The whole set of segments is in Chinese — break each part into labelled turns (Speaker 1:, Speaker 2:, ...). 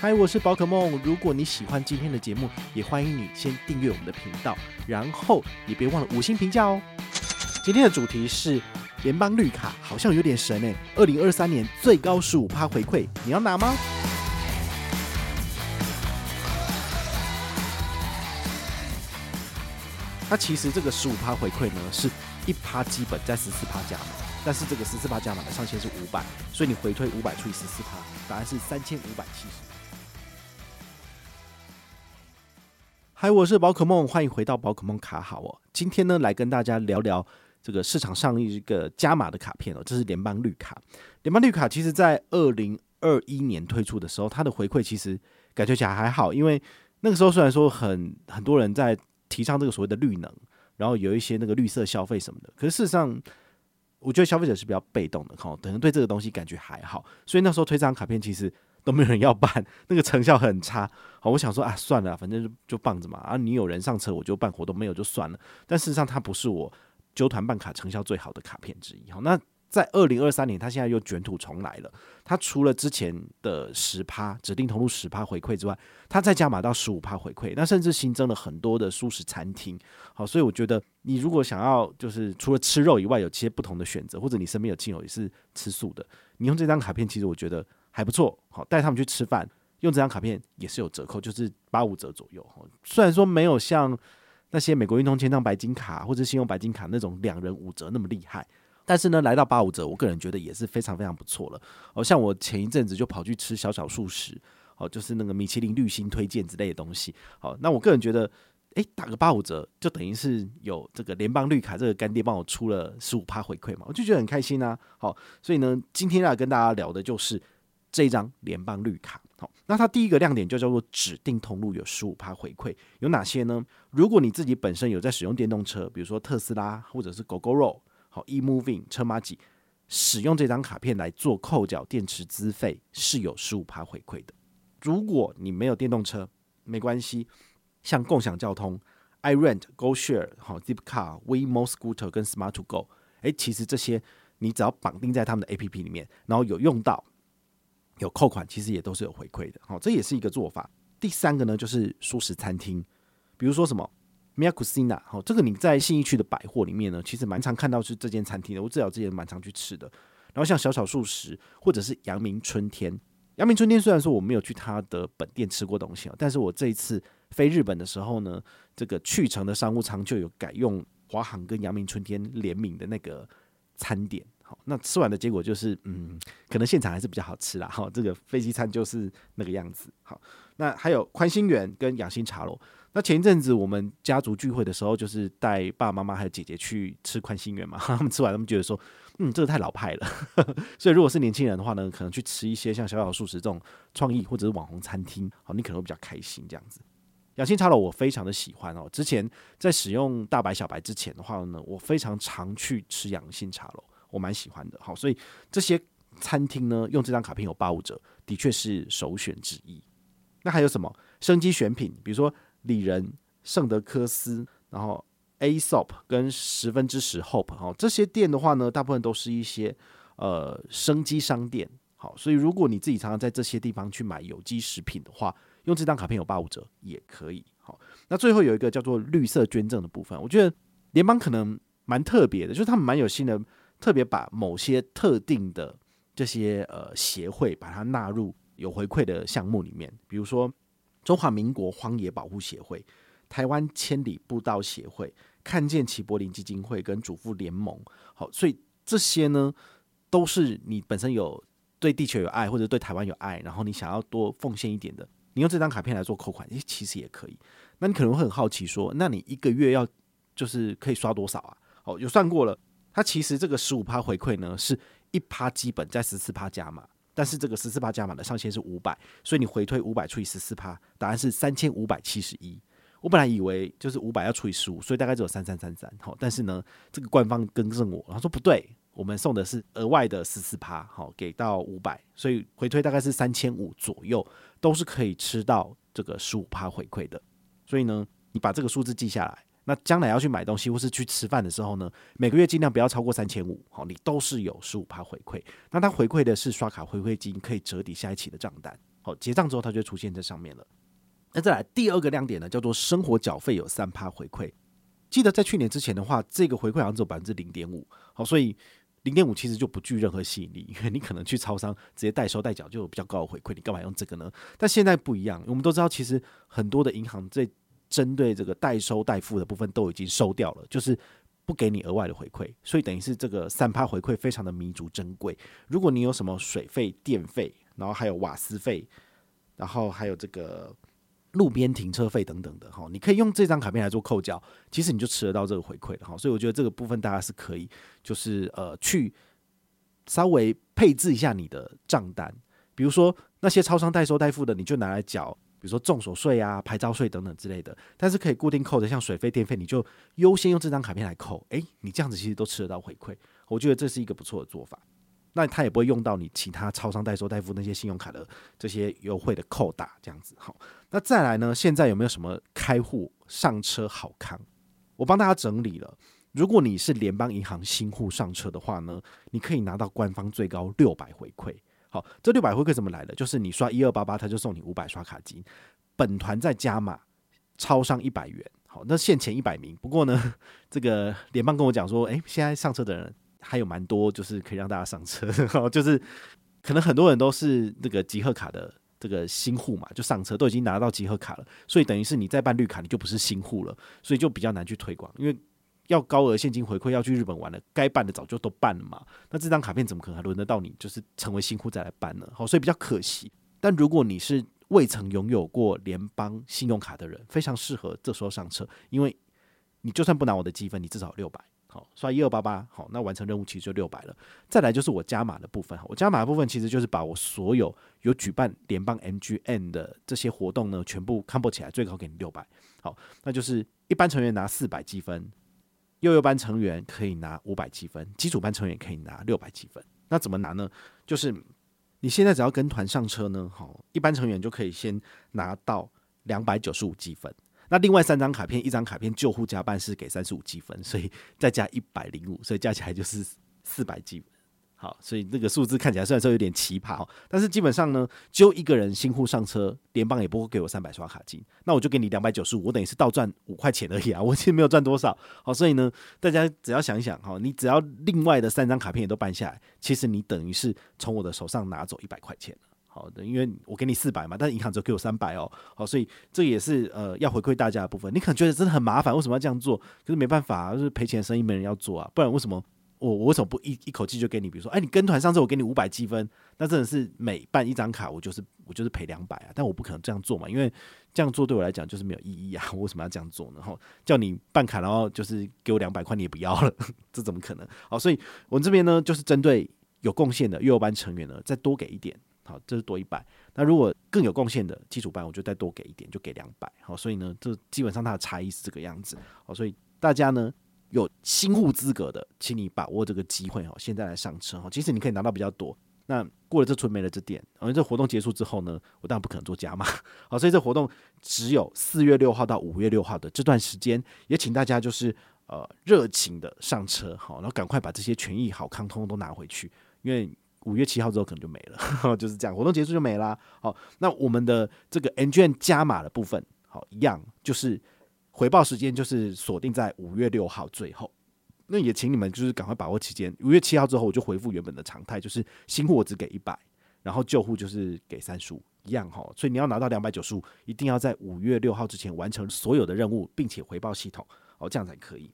Speaker 1: 嗨，我是宝可梦。如果你喜欢今天的节目，也欢迎你先订阅我们的频道，然后也别忘了五星评价哦。今天的主题是联邦绿卡，好像有点神诶。二零二三年最高十五趴回馈，你要拿吗？那其实这个十五趴回馈呢，是一趴基本在十四趴加码，但是这个十四趴加码的上限是五百，所以你回退五百除以十四趴，答案是三千五百七十。嗨，我是宝可梦，欢迎回到宝可梦卡好哦。今天呢，来跟大家聊聊这个市场上一个加码的卡片哦，这是联邦绿卡。联邦绿卡其实在二零二一年推出的时候，它的回馈其实感觉起来还好，因为那个时候虽然说很很多人在。提倡这个所谓的绿能，然后有一些那个绿色消费什么的，可是事实上，我觉得消费者是比较被动的，哈，可能对这个东西感觉还好，所以那时候推这张卡片其实都没有人要办，那个成效很差。好，我想说啊，算了，反正就就放着嘛，啊，你有人上车我就办活动，没有就算了。但事实上，它不是我纠团办卡成效最好的卡片之一。好，那。在二零二三年，它现在又卷土重来了。它除了之前的十趴指定投入十趴回馈之外，它再加码到十五趴回馈。那甚至新增了很多的素食餐厅。好，所以我觉得你如果想要就是除了吃肉以外，有些不同的选择，或者你身边有亲友也是吃素的，你用这张卡片其实我觉得还不错。好，带他们去吃饭，用这张卡片也是有折扣，就是八五折左右。虽然说没有像那些美国运通签帐白金卡或者信用白金卡那种两人五折那么厉害。但是呢，来到八五折，我个人觉得也是非常非常不错了。哦，像我前一阵子就跑去吃小小素食，哦，就是那个米其林绿星推荐之类的东西。好，那我个人觉得，诶，打个八五折，就等于是有这个联邦绿卡这个干爹帮我出了十五趴回馈嘛，我就觉得很开心啊。好，所以呢，今天要跟大家聊的就是这一张联邦绿卡。好，那它第一个亮点就叫做指定通路有十五趴回馈，有哪些呢？如果你自己本身有在使用电动车，比如说特斯拉或者是 Gogoro。好，eMoving 车马吉使用这张卡片来做扣缴电池资费是有十五趴回馈的。如果你没有电动车，没关系，像共享交通，iRent、GoShare、好 Zipcar、WeMo Scooter 跟 Smart2Go，诶，其实这些你只要绑定在他们的 APP 里面，然后有用到有扣款，其实也都是有回馈的。好，这也是一个做法。第三个呢，就是素食餐厅，比如说什么。Mia Cucina，好，这个你在信义区的百货里面呢，其实蛮常看到是这间餐厅的。我至少之前蛮常去吃的。然后像小小素食，或者是阳明春天。阳明春天虽然说我没有去他的本店吃过东西啊，但是我这一次飞日本的时候呢，这个去程的商务舱就有改用华航跟阳明春天联名的那个餐点。好，那吃完的结果就是，嗯，可能现场还是比较好吃啦。好，这个飞机餐就是那个样子。好，那还有宽心园跟养心茶楼。那前一阵子我们家族聚会的时候，就是带爸爸妈妈还有姐姐去吃宽心园嘛。他们吃完，他们觉得说，嗯，这个太老派了。所以如果是年轻人的话呢，可能去吃一些像小小素食这种创意或者是网红餐厅，好，你可能会比较开心这样子。养心茶楼我非常的喜欢哦。之前在使用大白小白之前的话呢，我非常常去吃养心茶楼，我蛮喜欢的。好，所以这些餐厅呢，用这张卡片有八五折，的确是首选之一。那还有什么生机选品，比如说。里仁、圣德科斯，然后 ASOP 跟十分之十 Hope 哈，这些店的话呢，大部分都是一些呃生机商店。好，所以如果你自己常常在这些地方去买有机食品的话，用这张卡片有八五折也可以。好，那最后有一个叫做绿色捐赠的部分，我觉得联邦可能蛮特别的，就是他们蛮有心的，特别把某些特定的这些呃协会把它纳入有回馈的项目里面，比如说。中华民国荒野保护协会、台湾千里步道协会、看见齐柏林基金会跟主妇联盟，好，所以这些呢都是你本身有对地球有爱或者对台湾有爱，然后你想要多奉献一点的，你用这张卡片来做扣款，诶，其实也可以。那你可能会很好奇说，那你一个月要就是可以刷多少啊？好，有算过了，它其实这个十五趴回馈呢是一趴基本再十四趴加码。但是这个十四趴加码的上限是五百，所以你回退五百除以十四趴，答案是三千五百七十一。我本来以为就是五百要除以十五，所以大概只有三三三三。好，但是呢，这个官方更正我，他说不对，我们送的是额外的十四趴，好，给到五百，所以回退大概是三千五左右，都是可以吃到这个十五趴回馈的。所以呢，你把这个数字记下来。那将来要去买东西或是去吃饭的时候呢，每个月尽量不要超过三千五，好，你都是有十五趴回馈。那它回馈的是刷卡回馈金，可以折抵下一期的账单。好，结账之后它就出现在上面了。那再来第二个亮点呢，叫做生活缴费有三趴回馈。记得在去年之前的话，这个回馈好像只有百分之零点五，好，所以零点五其实就不具任何吸引力，因为你可能去超商直接代收代缴就有比较高的回馈，你干嘛用这个呢？但现在不一样，我们都知道，其实很多的银行在针对这个代收代付的部分都已经收掉了，就是不给你额外的回馈，所以等于是这个三趴回馈非常的弥足珍贵。如果你有什么水费、电费，然后还有瓦斯费，然后还有这个。路边停车费等等的哈，你可以用这张卡片来做扣缴，其实你就吃得到这个回馈的哈，所以我觉得这个部分大家是可以，就是呃去稍微配置一下你的账单，比如说那些超商代收代付的，你就拿来缴，比如说重所税啊、牌照税等等之类的，但是可以固定扣的，像水费、电费，你就优先用这张卡片来扣，诶，你这样子其实都吃得到回馈，我觉得这是一个不错的做法。那他也不会用到你其他超商代收代付那些信用卡的这些优惠的扣打，这样子好。那再来呢？现在有没有什么开户上车好康？我帮大家整理了。如果你是联邦银行新户上车的话呢，你可以拿到官方最高六百回馈。好，这六百回馈怎么来的？就是你刷一二八八，他就送你五百刷卡金。本团再加码超商一百元。好，那限前一百名。不过呢，这个联邦跟我讲说，诶，现在上车的人。还有蛮多，就是可以让大家上车，好就是可能很多人都是那个集合卡的这个新户嘛，就上车都已经拿到集合卡了，所以等于是你再办绿卡，你就不是新户了，所以就比较难去推广，因为要高额现金回馈，要去日本玩了，该办的早就都办了嘛，那这张卡片怎么可能还轮得到你，就是成为新户再来办呢？好，所以比较可惜。但如果你是未曾拥有过联邦信用卡的人，非常适合这时候上车，因为你就算不拿我的积分，你至少六百。好，刷一二八八，好，那完成任务其实就六百了。再来就是我加码的部分，我加码的部分其实就是把我所有有举办联邦 MGM 的这些活动呢，全部 combo 起来，最高给你六百。好，那就是一般成员拿四百积分，幼幼班成员可以拿五百积分，基础班成员可以拿六百积分。那怎么拿呢？就是你现在只要跟团上车呢，好，一般成员就可以先拿到两百九十五积分。那另外三张卡片，一张卡片救护加班是给三十五积分，所以再加一百零五，所以加起来就是四百积分。好，所以这个数字看起来虽然说有点奇葩，但是基本上呢，就一个人新户上车，联邦也不会给我三百刷卡金，那我就给你两百九十五，我等于是倒赚五块钱而已啊，我其实没有赚多少。好，所以呢，大家只要想一想，哈，你只要另外的三张卡片也都办下来，其实你等于是从我的手上拿走一百块钱。好的，因为我给你四百嘛，但是银行只给我三百哦。好，所以这也是呃要回馈大家的部分。你可能觉得真的很麻烦，为什么要这样做？可是没办法啊，就是赔钱生意没人要做啊。不然为什么我我为什么不一一口气就给你？比如说，哎，你跟团上次我给你五百积分，那真的是每办一张卡，我就是我就是赔两百啊。但我不可能这样做嘛，因为这样做对我来讲就是没有意义啊。我为什么要这样做呢？然后叫你办卡，然后就是给我两百块，你也不要了，这怎么可能？好，所以我们这边呢，就是针对有贡献的幼幼班成员呢，再多给一点。好，这是多一百。那如果更有贡献的基础班，我就再多给一点，就给两百。好，所以呢，这基本上它的差异是这个样子。好，所以大家呢有新户资格的，请你把握这个机会。哦，现在来上车。哈，其实你可以拿到比较多。那过了这村没了这店，因为这活动结束之后呢，我当然不可能做加码。好，所以这活动只有四月六号到五月六号的这段时间，也请大家就是呃热情的上车。好，然后赶快把这些权益好康通通都拿回去，因为。五月七号之后可能就没了，就是这样，活动结束就没啦。好，那我们的这个 ng 加码的部分，好，一样就是回报时间就是锁定在五月六号最后。那也请你们就是赶快把握期间，五月七号之后我就回复原本的常态，就是新户我只给一百，然后旧户就是给三十五，一样哈。所以你要拿到两百九十五，一定要在五月六号之前完成所有的任务，并且回报系统，哦，这样才可以。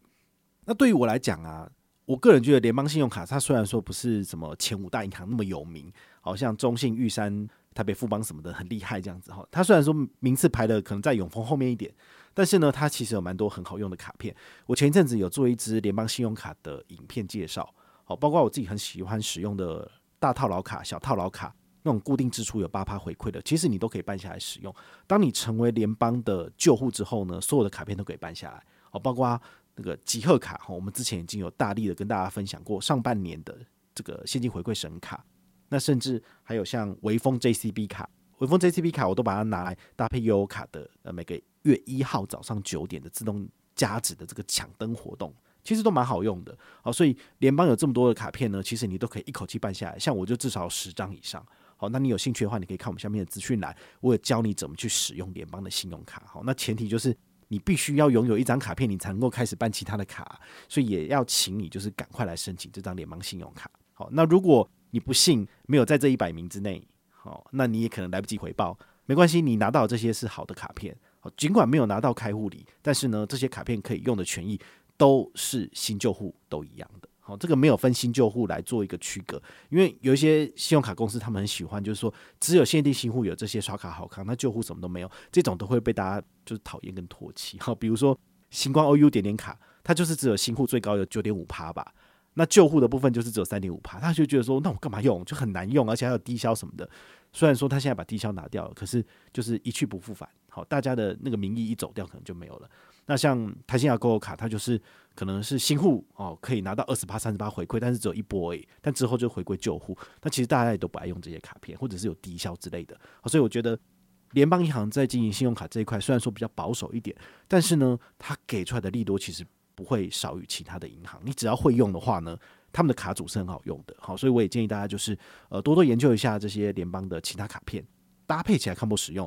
Speaker 1: 那对于我来讲啊。我个人觉得联邦信用卡，它虽然说不是什么前五大银行那么有名，好像中信、玉山、台北富邦什么的很厉害这样子哈。它虽然说名次排的可能在永丰后面一点，但是呢，它其实有蛮多很好用的卡片。我前一阵子有做一支联邦信用卡的影片介绍，好，包括我自己很喜欢使用的大套牢卡、小套牢卡，那种固定支出有八趴回馈的，其实你都可以办下来使用。当你成为联邦的旧户之后呢，所有的卡片都可以办下来，好，包括。那个集贺卡哈，我们之前已经有大力的跟大家分享过上半年的这个现金回馈神卡，那甚至还有像微风 JCB 卡，微风 JCB 卡我都把它拿来搭配悠游卡的呃每个月一号早上九点的自动加值的这个抢灯活动，其实都蛮好用的。好，所以联邦有这么多的卡片呢，其实你都可以一口气办下来，像我就至少十张以上。好，那你有兴趣的话，你可以看我们下面的资讯栏，我有教你怎么去使用联邦的信用卡。好，那前提就是你必须要拥有一张卡片，你才能够开始办其他的卡，所以也要请你就是赶快来申请这张联邦信用卡。好，那如果你不幸没有在这一百名之内，好，那你也可能来不及回报，没关系，你拿到这些是好的卡片，尽管没有拿到开户礼，但是呢，这些卡片可以用的权益都是新旧户都一样的。好，这个没有分新旧户来做一个区隔，因为有一些信用卡公司他们很喜欢，就是说只有限定新户有这些刷卡好康，那旧户什么都没有，这种都会被大家就是讨厌跟唾弃。好，比如说星光 OU 点点卡，它就是只有新户最高有九点五趴吧。那旧户的部分就是只有三点五趴，他就觉得说，那我干嘛用？就很难用，而且还有低消什么的。虽然说他现在把低消拿掉了，可是就是一去不复返。好，大家的那个名义一走掉，可能就没有了。那像台新亚购物卡，它就是可能是新户哦，可以拿到二十八、三十八回馈，但是只有一波而已。但之后就回归旧户。那其实大家也都不爱用这些卡片，或者是有低消之类的。所以我觉得联邦银行在经营信用卡这一块，虽然说比较保守一点，但是呢，它给出来的利多其实。不会少于其他的银行，你只要会用的话呢，他们的卡组是很好用的，好，所以我也建议大家就是呃多多研究一下这些联邦的其他卡片，搭配起来看不使用，